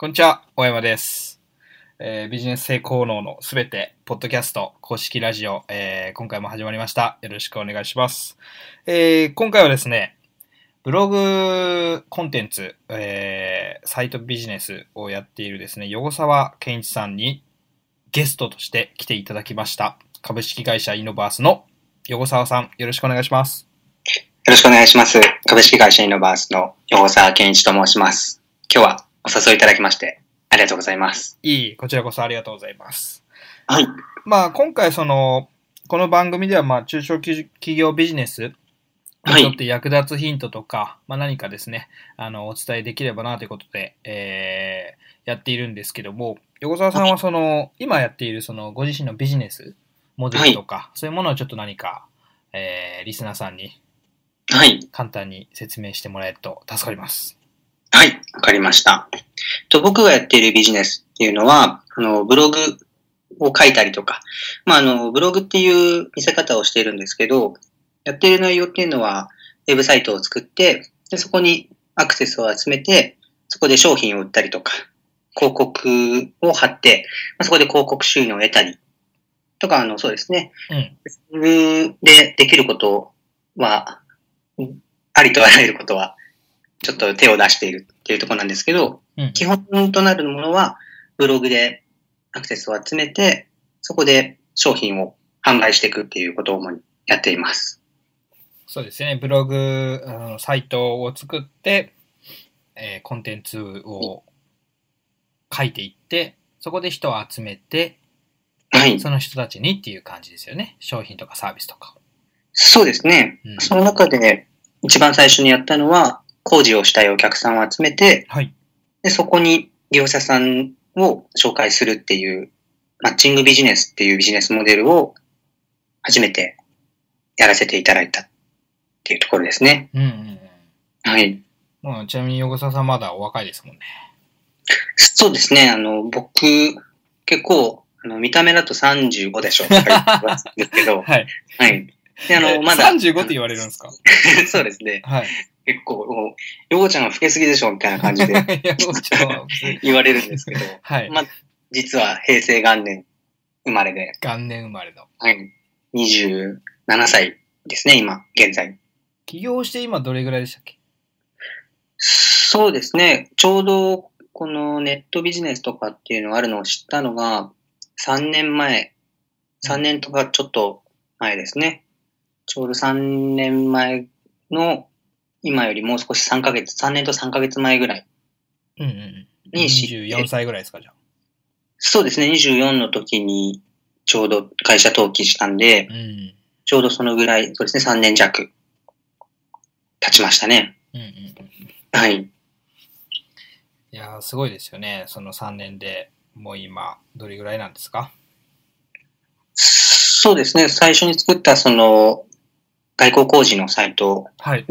こんにちは、大山です。えービジネス成功能のすべて、ポッドキャスト、公式ラジオ、えー今回も始まりました。よろしくお願いします。えー今回はですね、ブログコンテンツ、えーサイトビジネスをやっているですね、横沢健一さんにゲストとして来ていただきました。株式会社イノバースの横沢さん、よろしくお願いします。よろしくお願いします。株式会社イノバースの横澤健一と申します。今日はお誘いいただきまして、ありがとうございます。いい、こちらこそありがとうございます。はい。まあ、今回その、この番組では、まあ、中小企業ビジネスにとって役立つヒントとか、まあ何かですね、あの、お伝えできればなということで、えー、やっているんですけども、横澤さんはその、今やっているその、ご自身のビジネスモデルとか、そういうものをちょっと何か、えー、リスナーさんにはい。簡単に説明してもらえると助かります。はい。わかりました。と僕がやっているビジネスっていうのは、あの、ブログを書いたりとか、まあ、あの、ブログっていう見せ方をしているんですけど、やっている内容っていうのは、ウェブサイトを作って、でそこにアクセスを集めて、そこで商品を売ったりとか、広告を貼って、まあそこで広告収入を得たり、とか、あの、そうですね。うん。でできることは、うんありとあらゆることは、ちょっと手を出しているっていうところなんですけど、うん。基本となるものは、ブログでアクセスを集めて、そこで商品を販売していくっていうことを主にやっています。そうですね。ブログ、あのサイトを作って、えーコンテンツを書いていって、そこで人を集めて、はい。その人たちにっていう感じですよね。商品とかサービスとか。そうですね。うんその中で、一番最初にやったのは、工事をしたいお客さんを集めて、はい。で、そこに業者さんを紹介するっていう、マッチングビジネスっていうビジネスモデルを初めてやらせていただいたっていうところですね。うんうんうん。はい。もうちなみに横澤さんまだお若いですもんね。そうですね。あの、僕、結構、あの、見た目だと35でしょと か言ってますんですけど、はい。はい。で、あの、まだ。35って言われるんですか？そうですね。はい。結構、もうヨゴちゃんが老けすぎでしょみたいな感じで 言われるんですけど、はい。まあ、実は平成元年生まれで、元年生まれの。はい。27歳ですね、今、現在。起業して今どれぐらいでしたっけ？そうですね。ちょうど、このネットビジネスとかっていうのがあるのを知ったのが、3年前、3年とかちょっと前ですね。ちょうど3年前の、今よりもう少し3ヶ月、3年と3ヶ月前ぐらい。うんうんうん。に知って24歳ぐらいですか、じゃあ。そうですね、24の時にちょうど会社登記したんで、うん。ちょうどそのぐらい、そうですね、3年弱経ちましたね。うんうんうん。はい。いやー、すごいですよね。その3年で、もう今、どれぐらいなんですか？そうですね、最初に作ったその、外交工事のサイトはい。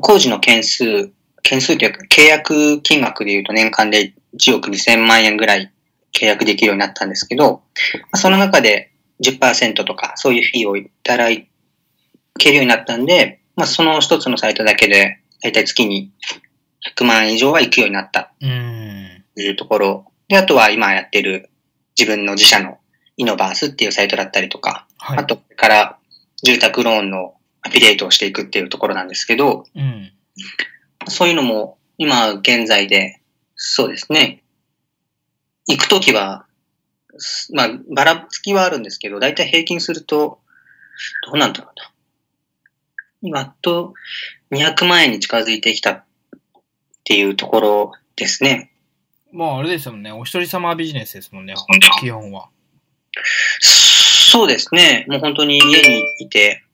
工事の件数、件数というか契約金額で言うと年間で1億2000万円ぐらい契約できるようになったんですけど、まあその中で10%とかそういうフィーをいただけるようになったんで、まあ、その一つのサイトだけでだいたい月に100万円以上は行くようになったうーん。というところ。で、あとは今やってる自分の自社のイノバースっていうサイトだったりとか、はい。あとから住宅ローンのアフィリエイトをしていくっていうところなんですけど、うん。そういうのも今現在で、そうですね。行くときは、すまあ、ばらつきはあるんですけど、だいたい平均すると、どうなんだろうな。今と200万円に近づいてきたっていうところですね。まあ、あれですもんね。お一人様ビジネスですもんね。基本は。そうですね。もう本当に家にいて、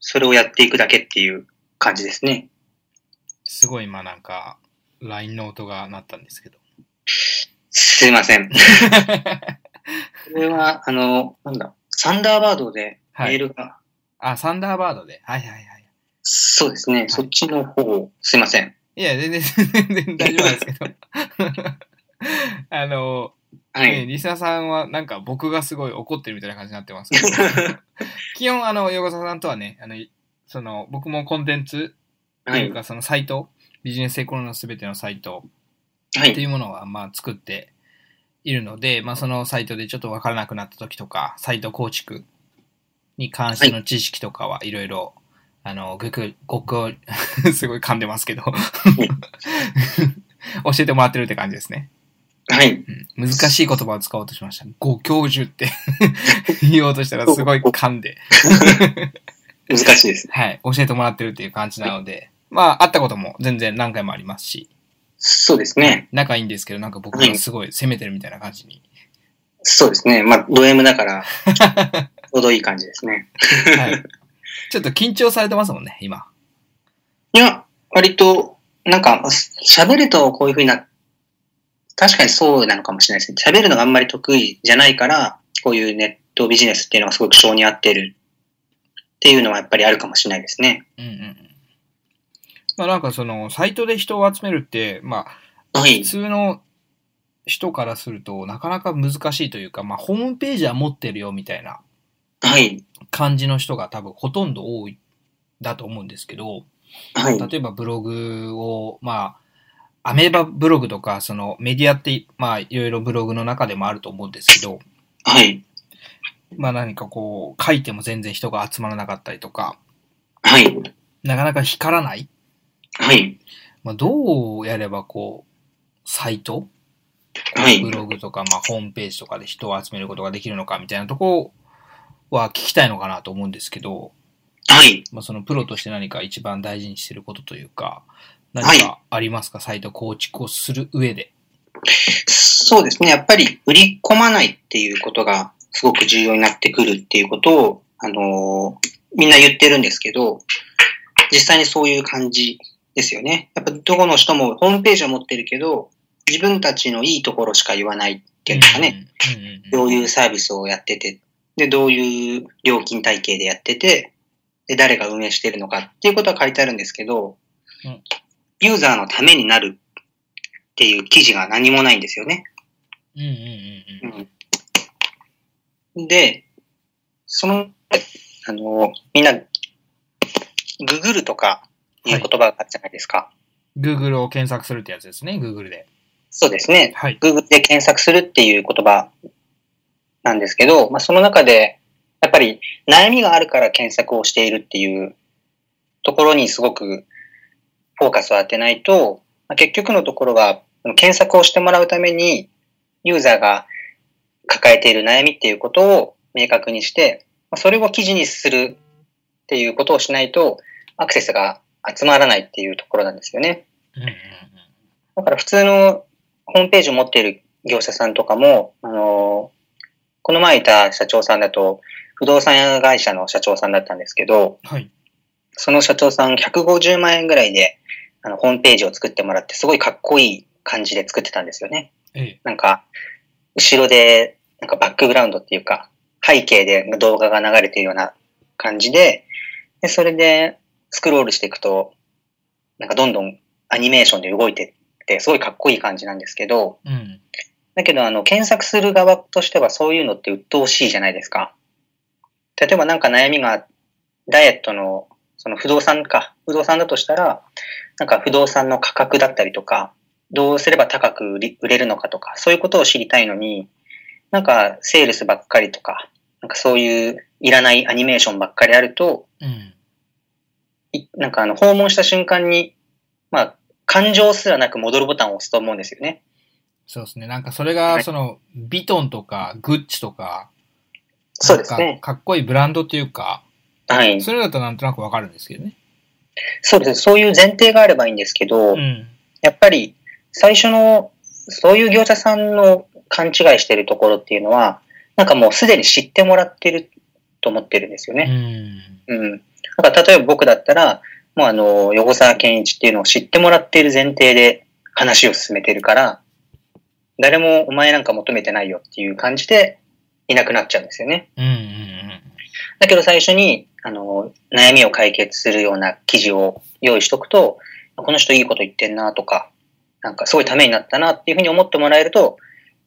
それをやっていくだけっていう感じですね。すごい今なんか、LINE の音が鳴ったんですけど。すいません。これは、あの、なんだ、サンダーバードでメールが、あ、サンダーバードで。はいはいはい。そうですね、そっちの方、すいません。いや、全然、全然大丈夫ですけど。あの、ね、はい。リスナーさんはなんか僕がすごい怒ってるみたいな感じになってますけど、基本あの、横澤さんとはね、あの、その、僕もコンテンツとはい。いうかそのサイト、ビジネス成功のすべてのサイトはい。っていうものは、まあ、作っているので、まあ、そのサイトでちょっとわからなくなった時とか、サイト構築に関しての知識とかはいろいろ、あの、ぐく、ごく、すごい噛んでますけど、教えてもらってるって感じですね。はい。うん、難しい言葉を使おうとしました。ご教授って 言おうとしたらすごい噛んで、難しいです。はい、教えてもらってるっていう感じなので、まあ、会ったことも全然何回もありますし、そうですね。仲いいんですけど、なんか僕がすごい責めてるみたいな感じに。そうですね。まあ、ド M だから、ちょうどいい感じですね。はい。ちょっと緊張されてますもんね、今。いや、割と、なんか、喋るとこういう風にな、確かにそうなのかもしれないですね。喋るのがあんまり得意じゃないから、こういうネットビジネスっていうのがすごく性に合ってるっていうのはやっぱりあるかもしれないですね。うんうんうん。まあなんかその、サイトで人を集めるって、まあ、はい普。通の人からするとなかなか難しいというか、まあホームページは持ってるよみたいなはい。感じの人が多分ほとんど多い、だと思うんですけど、はい。例えばブログを、まあ、アメーバブログとか、そのメディアって、まあいろいろブログの中でもあると思うんですけど、はい。まあ何かこう、書いても全然人が集まらなかったりとか、はい。なかなか光らないはい。まあ、どうやればこう、サイトはいブ。ログとか、まあ、ホームページとかで人を集めることができるのかみたいなところは聞きたいのかなと思うんですけど、はい。まあ、そのプロとして何か一番大事にしてることというか、はい何かありますか、サイト構築をする上で。そうですね。やっぱり売り込まないっていうことがすごく重要になってくるっていうことを、あのーみんな言ってるんですけど、実際にそういう感じですよね。やっぱどこの人もホームページは持ってるけど、自分たちのいいところしか言わないっていうんですかね。どういうサービスをやってて、で、どういう料金体系でやってて、で、誰が運営してるのかっていうことは書いてあるんですけど、うんユーザーのためになるっていう記事が何もないんですよね。うんうんうんで、その、あの、みんな、ググるとかいう言葉があるじゃないですか。Google を検索するってやつですね、Google で。そうですね。はい。Google で検索するっていう言葉なんですけど、まあ、その中で、やっぱり悩みがあるから検索をしているっていうところにすごくフォーカスを当てないと、まあ結局のところは、検索をしてもらうために、ユーザーが抱えている悩みっていうことを明確にして、まあそれを記事にするっていうことをしないと、アクセスが集まらないっていうところなんですよね。だから普通のホームページを持っている業者さんとかも、あの、この前いた社長さんだと、不動産会社の社長さんだったんですけど、はい。その社長さん150万円ぐらいで、あの、ホームページを作ってもらって、すごいかっこいい感じで作ってたんですよね。ええ。なんか、後ろで、なんかバックグラウンドっていうか、背景で動画が流れているような感じで、で、それでスクロールしていくと、なんかどんどんアニメーションで動いてって、すごいかっこいい感じなんですけど、うん。だけど、あの、検索する側としてはそういうのって鬱陶しいじゃないですか。例えばなんか悩みが、ダイエットの、その不動産か、不動産だとしたら、なんか不動産の価格だったりとか、どうすれば高く売れるのかとか、そういうことを知りたいのに、なんかセールスばっかりとか、なんかそういういらないアニメーションばっかりあると、うん。いなんかあの、訪問した瞬間に、まあ、感情すらなく戻るボタンを押すと思うんですよね。そうですね。なんかそれが、はいその、ビトンとか、グッチとか、そうですね。かかっこいいブランドっていうか、はい。それだとなんとなくわかるんですけどね。そうですね。そういう前提があればいいんですけど、うん。やっぱり最初の、そういう業者さんの勘違いしてるところっていうのは、なんかもうすでに知ってもらってると思ってるんですようね。ん。うん。なんか例えば僕だったら、もうあの、横沢健一っていうのを知ってもらっている前提で話を進めてるから、誰もお前なんか求めてないよっていう感じでいなくなっちゃうんですよね。うんうんうん。だけど最初に、あの、悩みを解決するような記事を用意しとくと、この人いいこと言ってんなとか、なんかすごいためになったなっていうふうに思ってもらえると、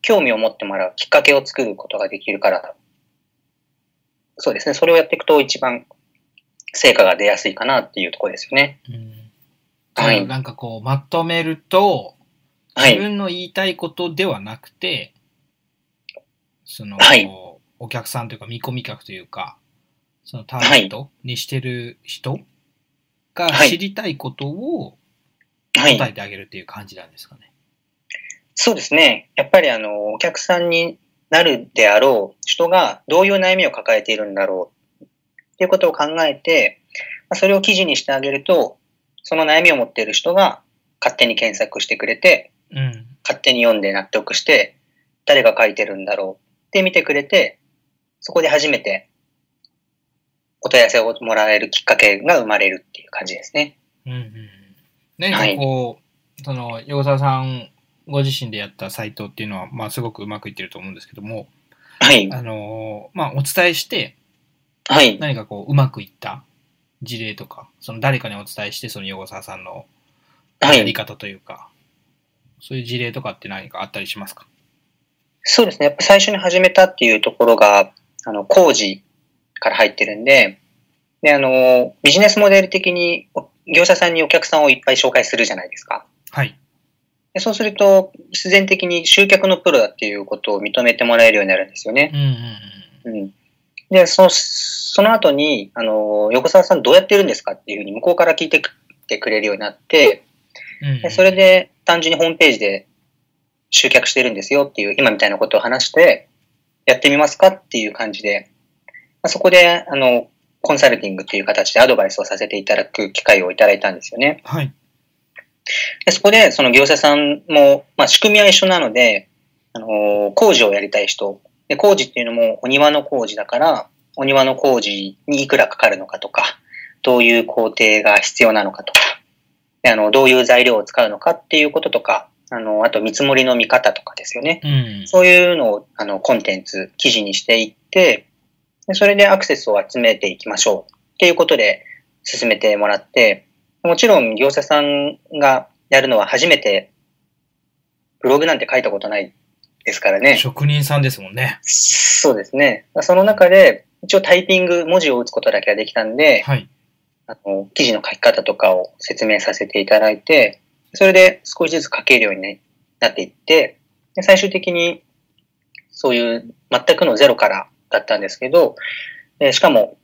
興味を持ってもらうきっかけを作ることができるから、そうですね。それをやっていくと一番成果が出やすいかなっていうところですよね。うん。はいなんかこう、まとめると、はい自分の言いたいことではなくて、その、はいお客さんというか見込み客というか、そのターゲットにしてる人がはい知りたいことをはい。答えてあげるっていう感じなんですかね。そうですね。やっぱりあの、お客さんになるであろう人がどういう悩みを抱えているんだろうっていうことを考えて、まあそれを記事にしてあげると、その悩みを持っている人が勝手に検索してくれて、うん。勝手に読んで納得して、誰が書いてるんだろうって見てくれて、そこで初めてお問い合わせをもらえるきっかけが生まれるっていう感じですね。うんうんうん。何かこう、その、横澤さんご自身でやったサイトっていうのは、まあすごくうまくいってると思うんですけども、はい。あのーまあお伝えして、はい。何かこう、うまくいった事例とか、その誰かにお伝えして、その横澤さんのはい。やり方というか、そういう事例とかって何かあったりしますか？そうですね。やっぱ最初に始めたっていうところが、あの、工事から入ってるんで、で、あの、ビジネスモデル的にお業者さんにお客さんをいっぱい紹介するじゃないですか。はい。でそうすると、必然的に集客のプロだっていうことを認めてもらえるようになるんですよね。うんうんうん。うん。で、その、その後に、あの、横澤さんどうやってるんですかっていうふうに向こうから聞いてくれるようになって、うんうんでそれで単純にホームページで集客してるんですよっていう、今みたいなことを話して、やってみますかっていう感じで、まあそこで、あの、コンサルティングっていう形でアドバイスをさせていただく機会をいただいたんですよね。はい。でそこで、その業者さんも、まあ、仕組みは一緒なので、あの、工事をやりたい人。で、工事っていうのもお庭の工事だから、お庭の工事にいくらかかるのかとか、どういう工程が必要なのかとか、であの、どういう材料を使うのかっていうこととか、あの、あと見積もりの見方とかですよね。うん。そういうのを、あの、コンテンツ、記事にしていって、でそれでアクセスを集めていきましょうっていうことで進めてもらって、もちろん業者さんがやるのは初めて、ブログなんて書いたことないですからね。職人さんですもんね。そうですね。その中で、一応タイピング、文字を打つことだけはできたんで、はい。あの、記事の書き方とかを説明させていただいて、それで少しずつ書けるようにねなっていって、で最終的にそういう全くのゼロからだったんですけど、でしかも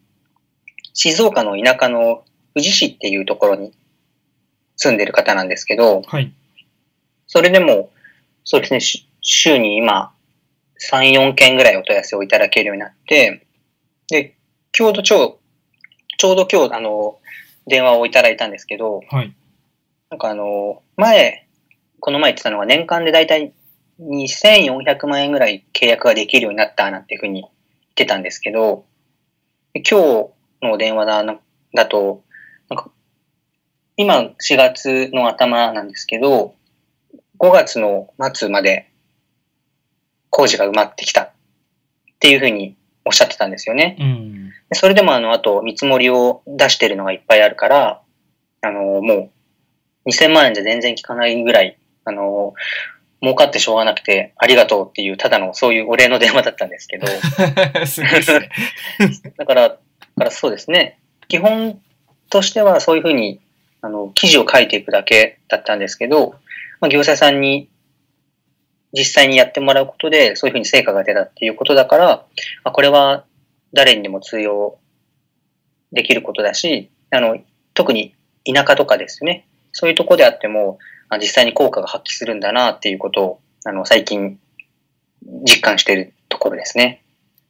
静岡の田舎の富士市っていうところに住んでる方なんですけど、はい。それでも、そうですね、し週に今3、4件ぐらいお問い合わせをいただけるようになって、で、ちょうどちょう、ちょうど今日、あの、電話をいただいたんですけど、はい。なんかあの、前、この前言ってたのが年間でだいたい2400万円ぐらい契約ができるようになったなんていうふうに言ってたんですけど、で今日の電話だなだと、なんか、今4月の頭なんですけど、5月の末まで工事が埋まってきたっていうふうにおっしゃってたんですよね。うん。でそれでもあの、あと見積もりを出してるのがいっぱいあるから、あの、もう2000万円じゃ全然効かないぐらい、あの、儲かってしょうがなくてありがとうっていう、ただのそういうお礼の電話だったんですけど、すごいですね。だから、だからそうですね。基本としてはそういうふうに、あの、記事を書いていくだけだったんですけど、まあ、業者さんに実際にやってもらうことで、そういうふうに成果が出たっていうことだから、まあ、これは誰にでも通用できることだし、あの、特に田舎とかですね、そういうところであっても、あ実際に効果が発揮するんだなっていうことを、あの、最近実感しているところですね。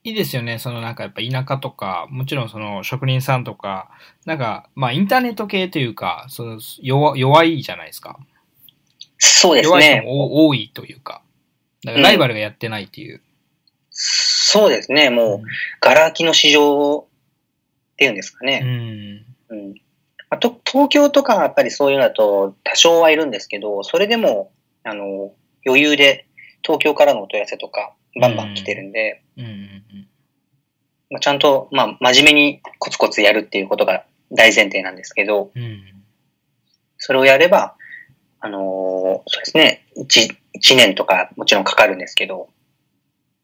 いいですよね。そのなんかやっぱ田舎とか、もちろんその職人さんとか、なんか、まあインターネット系というか、その弱弱いじゃないですか。そうです弱い人ね。も多いというか。だからライバルがやってないっていう。そうですね。もう、ガラ空きの市場っていうんですかうね。ん。うんまあと東京とかはやっぱりそういうのだと多少はいるんですけど、それでも、あの、余裕で東京からのお問い合わせとか、バンバン来てるんで。まあ、ちゃんと、まあ、真面目にコツコツやるっていうことが大前提なんですけど、うん。それをやれば、あのーそうですね、1、一年とかもちろんかかるんですけど、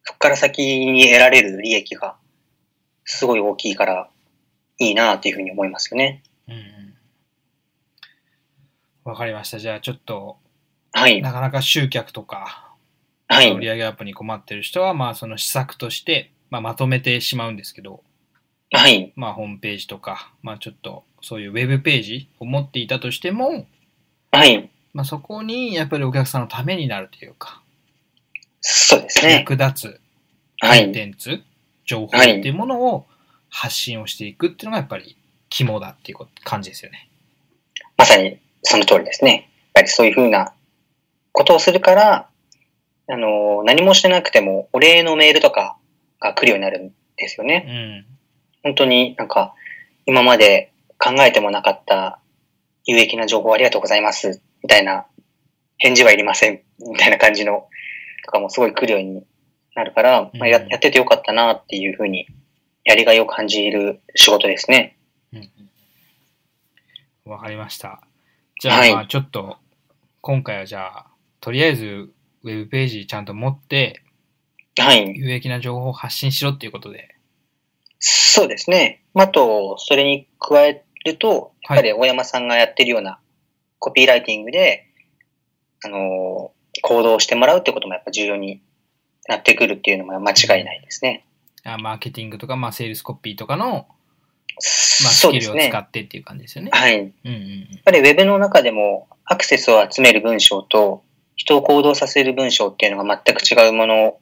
そこから先に得られる利益がすごい大きいからいいなっていうふうに思いますよね。うんうんわかりました。じゃあちょっと、はい。なかなか集客とか、はい。売上アップに困ってる人は、まあその施策として、まあまとめてしまうんですけど、はい。まあホームページとか、まあちょっとそういうウェブページを持っていたとしても、はい。まあそこにやっぱりお客さんのためになるというか、そうですね。役立つコンはい。テンツ、情報っていうものを発信をしていくっていうのがやっぱり肝だっていう感じですよね。まさにその通りですね。やっぱりそういうふうなことをするから、あの、何もしてなくてもお礼のメールとかが来るようになるんですよね。うん。本当になんか、今まで考えてもなかった有益な情報ありがとうございます、みたいな、返事はいりません、みたいな感じの、とかもすごい来るようになるから、まあ、やうんやっててよかったなっていうふうに、やりがいを感じる仕事ですね。うんわかりました。じゃあ、ちょっと、今回はじゃあ、とりあえず、ウェブページちゃんと持って、はい。有益な情報を発信しろっていうことで。そうですね。あと、それに加えると、やっぱり大山さんがやってるようなコピーライティングで、あの、行動してもらうってこともやっぱ重要になってくるっていうのも間違いないですね。あマーケティングとか、まあ、セールスコピーとかの、まあ、スそうですねキルを使。ってっていう感じですよね。はい。うんうんやっぱりウェブの中でもアクセスを集める文章と人を行動させる文章っていうのが全く違うもの、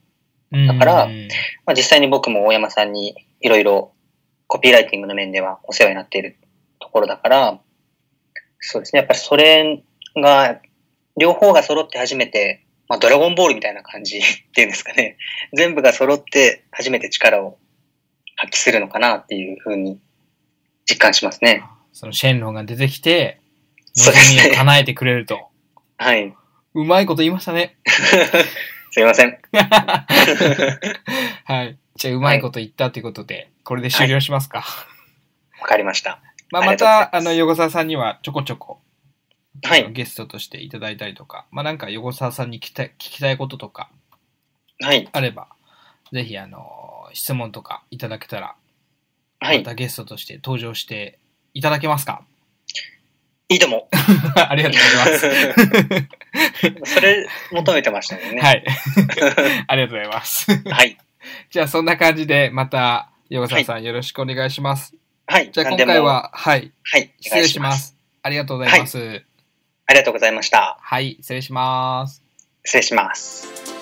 うん。だからうんうんまあ、実際に僕も大山さんにいろいろコピーライティングの面ではお世話になっているところだから、そうですね。やっぱりそれが、両方が揃って初めて、まあドラゴンボールみたいな感じっていうんですかね。全部が揃って初めて力を発揮するのかなっていうふうに実感しますね。そのシェンロンが出てきて、望みを叶えてくれると。はい。うまいこと言いましたね。すいません。はい。じゃあ、うまいこと言ったということで、これで終了しますか。わかりました。まあ、また、あの、横澤さんにはちょこちょこ、はい。ゲストとしていただいたりとか、まあ、なんか横澤さんに聞きたい聞きたいこととかはい。あれば、ぜひ、あの、質問とかいただけたら、はい。またゲストとして登場していただけますか？いいとも。ありがとうございます。それ求めてましたもんね。。はいい。ありがとうございます。はい。じゃあ、そんな感じで、ままた、横澤さんよろしくお願いします。はい。じゃあ、今回。は、はい、はい。お失礼します。ありがとうございます。ありがとうございました。はい、失礼します。失礼します。